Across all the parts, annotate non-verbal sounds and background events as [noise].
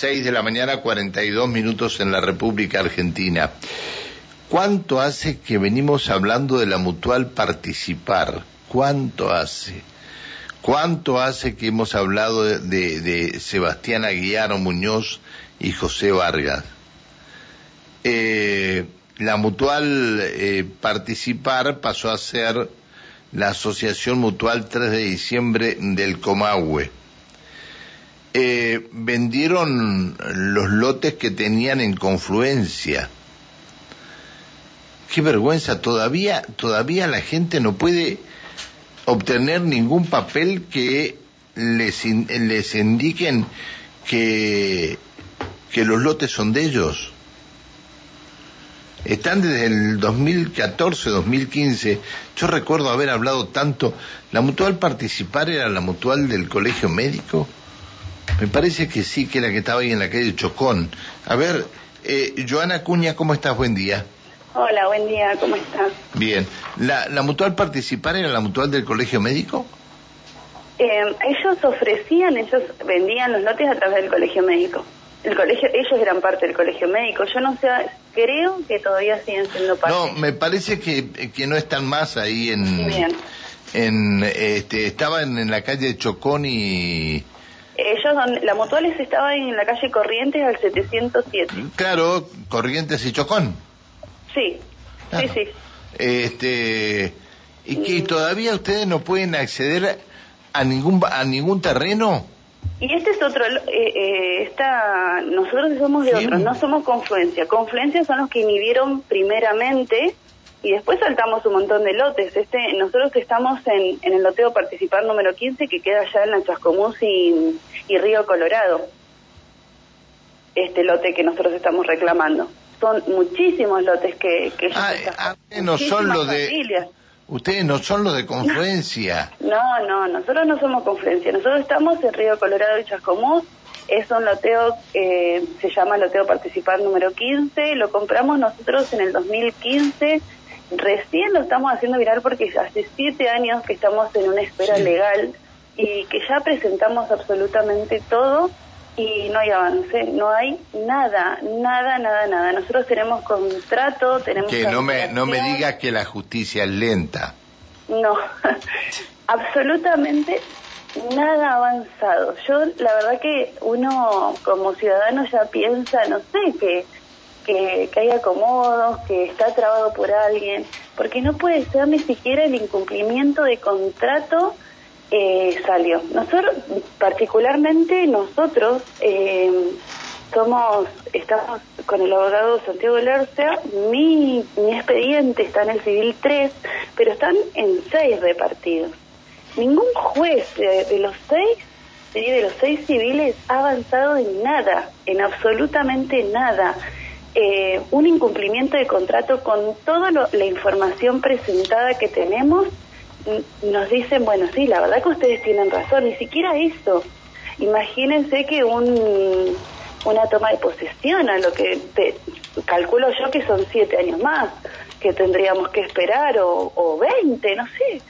6 de la mañana, 42 minutos en la República Argentina. ¿Cuánto hace que venimos hablando de la mutual participar? ¿Cuánto hace? ¿Cuánto hace que hemos hablado de, Sebastián Aguiar Muñoz y José Vargas? Eh, la mutual eh, participar pasó a ser la Asociación Mutual 3 de Diciembre del Comahue. Eh, vendieron los lotes que tenían en confluencia qué vergüenza, todavía, todavía la gente no puede obtener ningún papel que les, les indiquen que, que los lotes son de ellos. Están desde el 2014, 2015. Yo recuerdo haber hablado tanto. ¿La mutual participar era la mutual del colegio médico? Me parece que sí, que era la que estaba ahí en la calle Chocón. A ver, eh, Joana Cuña, ¿cómo estás? Buen día. Hola, buen día, ¿cómo estás? Bien. ¿La, la mutual participar era la mutual del colegio médico? Eh, ellos ofrecían, ellos vendían los lotes a través del colegio médico. El colegio, ellos eran parte del colegio médico. Yo no sé, creo que todavía siguen siendo parte. No, me parece que, que no están más ahí en. Bien. En, este, estaban en la calle Chocón y. Ellos, la mutuales estaba en la calle Corrientes al 707. Claro, Corrientes y Chocón. Sí, sí, sí. Este, ¿Y que todavía ustedes no pueden acceder a ningún, a ningún terreno? Y este es otro, eh, eh, esta, nosotros somos de otros, no somos Confluencia. Confluencia son los que inhibieron primeramente y después saltamos un montón de lotes. Este, nosotros estamos en, en el loteo participar número 15 que queda allá en la Chascomús y, y Río Colorado. Este lote que nosotros estamos reclamando. Son muchísimos lotes que, que ah, ah no son los de ustedes no son los de confluencia. [laughs] No no nosotros no somos confluencia. Nosotros estamos en Río Colorado y Chascomús. Es un loteo eh, se llama loteo participar número 15 lo compramos nosotros en el 2015 recién lo estamos haciendo viral porque hace siete años que estamos en una espera legal y que ya presentamos absolutamente todo y no hay avance, no hay nada, nada, nada, nada. Nosotros tenemos contrato, tenemos... Que no me, no me digas que la justicia es lenta. No, [laughs] absolutamente nada avanzado. Yo, la verdad que uno como ciudadano ya piensa, no sé, que, que, que hay acomodos, que está trabado por alguien, porque no puede ser ni siquiera el incumplimiento de contrato eh, salió. Nosotros, particularmente nosotros, eh, somos, estamos con el abogado Santiago Lercia, mi, mi expediente está en el civil 3, pero están en 6 repartidos. Ningún juez de, los 6 de los seis civiles ha avanzado en nada, en absolutamente nada. Eh, un incumplimiento de contrato con toda la información presentada que tenemos nos dicen, bueno, sí, la verdad que ustedes tienen razón, ni siquiera eso. Imagínense que un, una toma de posesión, a lo que te, calculo yo que son siete años más que tendríamos que esperar, o, o 20, no sé.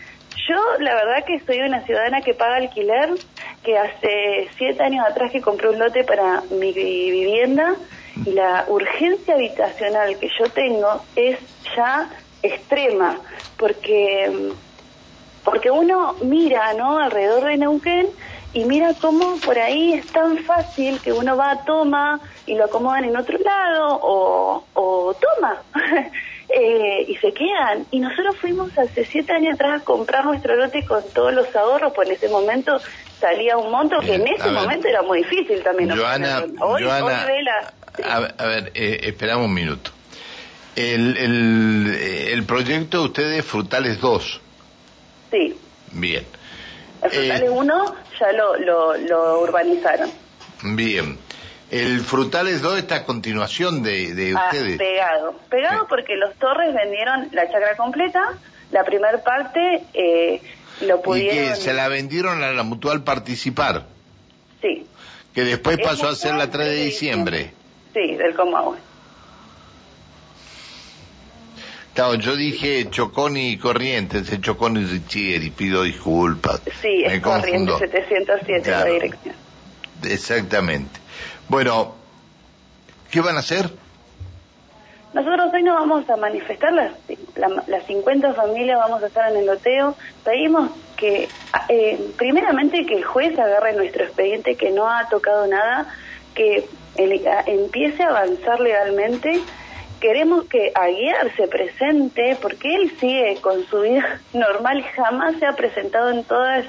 Yo, la verdad que soy una ciudadana que paga alquiler, que hace siete años atrás que compré un lote para mi vivienda, y la urgencia habitacional que yo tengo es ya extrema, porque porque uno mira, ¿no? Alrededor de Neuquén y mira cómo por ahí es tan fácil que uno va a toma y lo acomodan en otro lado o, o toma [laughs] eh, y se quedan. Y nosotros fuimos hace siete años atrás a comprar nuestro lote con todos los ahorros, pues en ese momento salía un monto que en ese momento era muy difícil también. Joana, hoy, Joana a, ver, eh, esperamos un minuto. El, el, el proyecto de ustedes Frutales 2 Sí. Bien. El Frutales 1 eh, ya lo, lo, lo, urbanizaron. Bien. El Frutales 2 está a continuación de, de ah, ustedes. Pegado. Pegado porque los Torres vendieron la chacra completa, la primera parte eh, lo pudieron... Y que se la vendieron a la Mutual Participar. Sí. Que después pasó a ser la 3 de diciembre. Sí, del Comahue. Claro, yo dije Chocón y Corrientes, el Chocón y Richieri, pido disculpas. Sí, es Corrientes 707 la dirección. Exactamente. Bueno, ¿qué van a hacer? Nosotros hoy no vamos a manifestar, las, las 50 familias vamos a estar en el loteo. Pedimos que, eh, primeramente, que el juez agarre nuestro expediente que no ha tocado nada, que empiece a avanzar legalmente. Queremos que Aguiar se presente, porque él sigue con su vida [laughs] normal y jamás se ha presentado en todas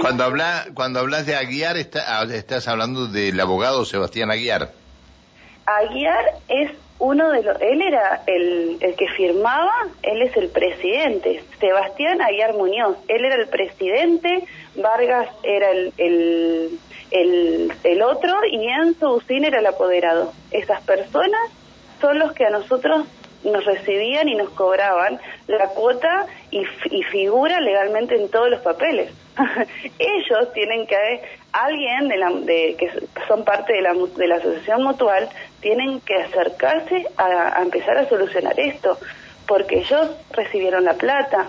cuando habla, cuando hablas de Aguiar ah, estás hablando del abogado Sebastián Aguiar. Aguiar es uno de los, él era el, el que firmaba, él es el presidente, Sebastián Aguiar Muñoz, él era el presidente, Vargas era el, el, el, el otro y Enzo Usín era el apoderado. Esas personas son los que a nosotros nos recibían y nos cobraban la cuota y, figura legalmente en todos los papeles. [laughs] Ellos tienen que, alguien de, la, de que son parte de la, de la asociación mutual, tienen que acercarse a empezar a solucionar esto, porque ellos recibieron la plata.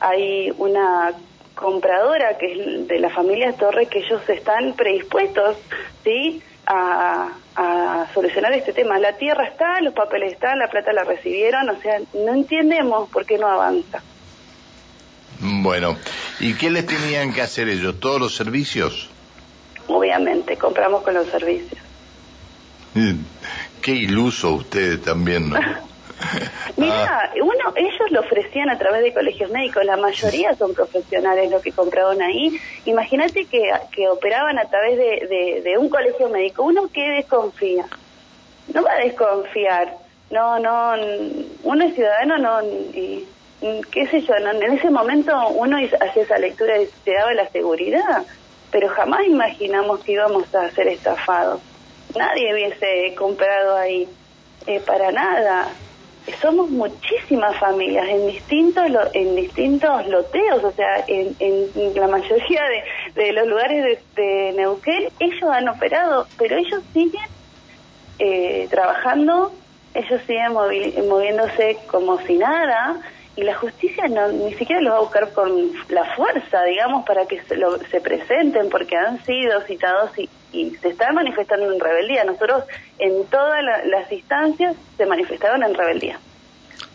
Hay una compradora que es de la familia Torre que ellos están predispuestos, ¿sí? A, a solucionar este tema. La tierra está, los papeles están, la plata la recibieron, o sea, no entendemos por qué no avanza. Bueno, ¿y qué les tenían que hacer ellos? ¿Todos los servicios? Obviamente, compramos con los servicios. [laughs] Qué iluso ustedes también, ¿no? [laughs] [laughs] Mira, uno, ellos lo ofrecían a través de colegios médicos, la mayoría son profesionales los que compraban ahí. Imagínate que, que operaban a través de, de, un colegio médico. Uno que desconfía, no va a desconfiar. No, no, uno es ciudadano, no, y, qué sé yo, en ese momento uno hacía esa lectura y se daba la seguridad, pero jamás imaginamos que íbamos a ser estafados. Nadie hubiese comprado ahí, eh, para nada somos muchísimas familias en distintos en distintos loteos, o sea, en, la mayoría de, los lugares de, Neuquén ellos han operado, pero ellos siguen eh, trabajando, ellos siguen moviéndose como si nada y la justicia no, ni siquiera los va a buscar con la fuerza, digamos, para que se, se presenten porque han sido citados y, y se están manifestando en rebeldía. Nosotros en todas las instancias se manifestaron en rebeldía.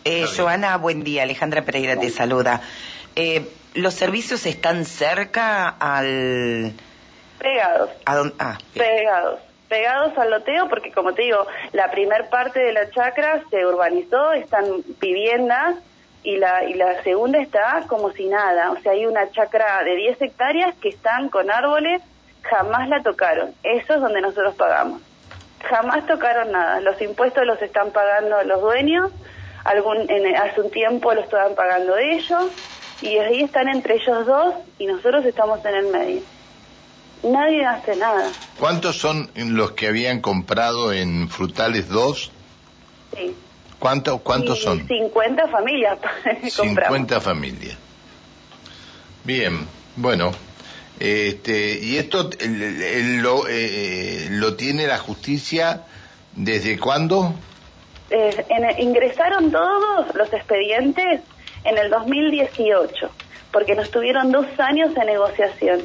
Eh, Joana, buen día. Alejandra Pereira te saluda. Eh, ¿Los servicios están cerca al...? Pegados. ¿A Ah, Pegados. Pegados al loteo porque, como te digo, la primer parte de la chacra se urbanizó, están viviendas y la, y la segunda está como si nada. O sea, hay una chacra de 10 hectáreas que están con árboles jamás la tocaron. Eso es donde nosotros pagamos. Jamás tocaron nada. Los impuestos los están pagando los dueños, algún, en, hace un tiempo los estaban pagando ellos, y ahí están entre ellos dos y nosotros estamos en el medio. Nadie hace nada. ¿Cuántos son los que habían comprado en Frutales 2? Sí. ¿Cuánto, ¿Cuántos son? 50 familias. [laughs] 50 familias. Bien, bueno, este, y esto lo, eh, lo tiene la justicia desde cuándo? Eh, ingresaron todos los expedientes en el 2018, porque nos tuvieron dos años de negociación.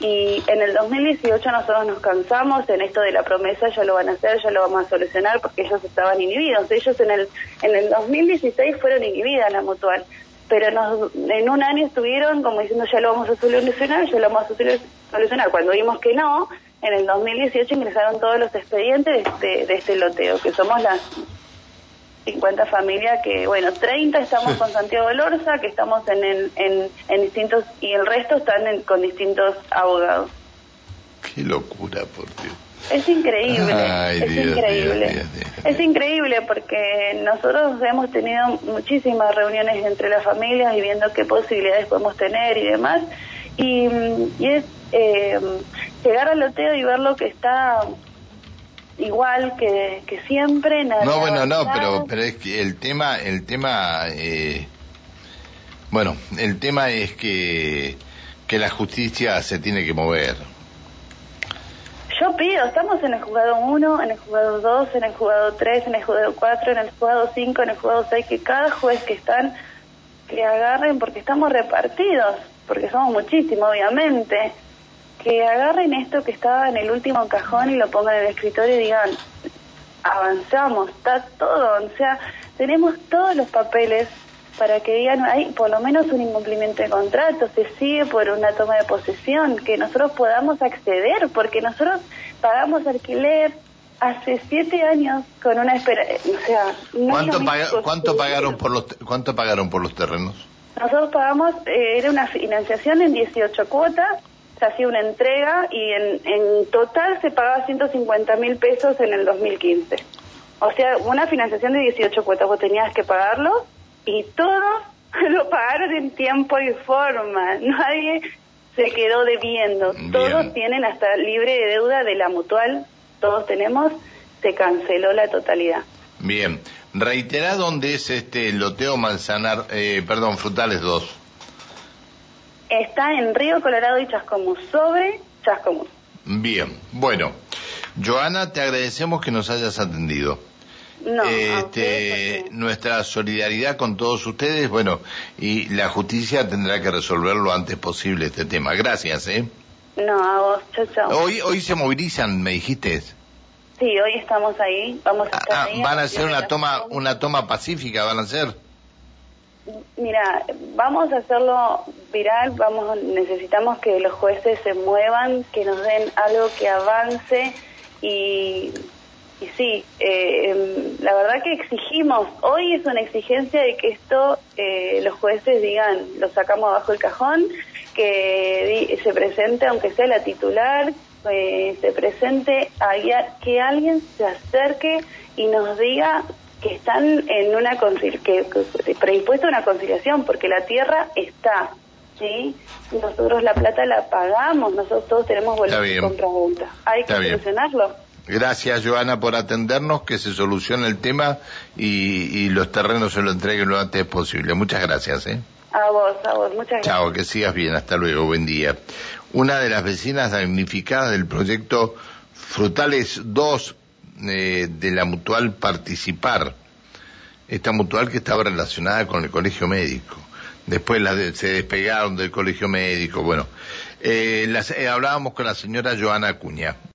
Y en el 2018 nosotros nos cansamos en esto de la promesa, ya lo van a hacer, ya lo vamos a solucionar, porque ellos estaban inhibidos. Ellos en el, en el 2016 fueron inhibidas la mutual pero nos, en un año estuvieron como diciendo ya lo vamos a solucionar, ya lo vamos a solucionar. Cuando vimos que no, en el 2018 ingresaron todos los expedientes de, de este loteo, que somos las 50 familias que, bueno, 30 estamos con Santiago Lorza, que estamos en, el, en, en distintos, y el resto están con distintos abogados. Qué locura, por Dios. Es increíble, es increíble. Es increíble porque nosotros hemos tenido muchísimas reuniones entre las familias y viendo qué posibilidades podemos tener y demás. Y, es eh, llegar al loteo y ver lo que está igual que, que siempre. no, bueno, no, pero, pero es que el tema, el tema, eh, bueno, el tema es que, que la justicia se tiene que mover. Yo pido, estamos en el juzgado 1, en el juzgado 2, en el juzgado 3, en el juzgado 4, en el juzgado 5, en el juzgado 6, que cada juez que están, que agarren, porque estamos repartidos, porque somos muchísimos, obviamente. Que agarren esto que estaba en el último cajón y lo pongan en el escritorio y digan, avanzamos, está todo, o sea, tenemos todos los papeles para que digan, hay por lo menos un incumplimiento de contrato, se sigue por una toma de posesión, que nosotros podamos acceder, porque nosotros pagamos alquiler hace siete años con una espera, o sea, ¿Cuánto, ¿cuánto pagaron por los cuánto pagaron por los terrenos? Nosotros pagamos, eh, era una financiación en 18 cuotas, se hacía una entrega y en, en total se pagaba 150 mil pesos en el 2015. O sea, una financiación de 18 cuotas, vos tenías que pagarlo y todos [laughs] lo pagaron en tiempo y forma. Nadie se quedó debiendo. Todos tienen hasta libre de deuda de la mutual, todos tenemos, se canceló la totalidad. Bien, reitera dónde es este loteo Manzanar, eh, perdón, Frutales 2. Está en Río Colorado y Chascomús, sobre Chascomús. Bien, bueno, Joana, te agradecemos que nos hayas atendido. No, este, nuestra solidaridad con todos ustedes, bueno, y la justicia tendrá que resolver lo antes posible este tema. Gracias, ¿eh? No, a vos, chao, chao. Hoy, hoy se movilizan, me dijiste. Sí, hoy estamos ahí, vamos a estar ah, ahí ¿Van a hacer una toma, una toma pacífica, van a hacer? Mira, vamos a hacerlo viral, vamos, necesitamos que los jueces se muevan, que nos den algo que avance y y sí, eh, la verdad que exigimos, hoy es una exigencia de que esto eh, los jueces digan, lo sacamos abajo el cajón, que se presente, aunque sea la titular, eh, se presente, que alguien se acerque y nos diga que están en una que, predispuesta a una conciliación, porque la tierra está, ¿sí? Nosotros la plata la pagamos, nosotros todos tenemos boletos con pregunta. Hay que solucionarlo. Gracias, Joana, por atendernos, que se solucione el tema y, los terrenos se lo entreguen lo antes posible. Muchas gracias. ¿eh? A vos, a vos, muchas gracias. Chao, que sigas bien, hasta luego, buen día. Una de las vecinas damnificadas del proyecto Frutales 2 eh, de la mutual Participar, esta mutual que estaba relacionada con el colegio médico. Después se despegaron del colegio médico, bueno. Eh, eh, hablábamos con la señora Joana Acuña.